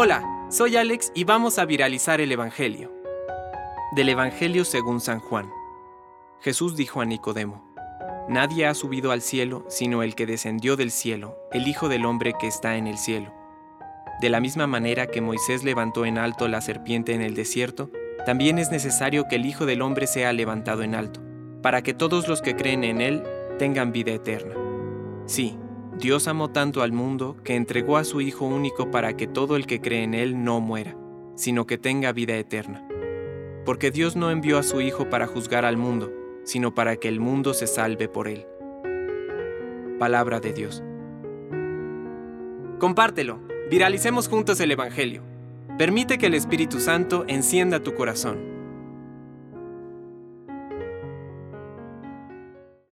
Hola, soy Alex y vamos a viralizar el Evangelio. Del Evangelio según San Juan. Jesús dijo a Nicodemo, Nadie ha subido al cielo sino el que descendió del cielo, el Hijo del Hombre que está en el cielo. De la misma manera que Moisés levantó en alto la serpiente en el desierto, también es necesario que el Hijo del Hombre sea levantado en alto, para que todos los que creen en Él tengan vida eterna. Sí, Dios amó tanto al mundo que entregó a su Hijo único para que todo el que cree en Él no muera, sino que tenga vida eterna. Porque Dios no envió a su Hijo para juzgar al mundo, sino para que el mundo se salve por Él. Palabra de Dios. Compártelo, viralicemos juntos el Evangelio. Permite que el Espíritu Santo encienda tu corazón.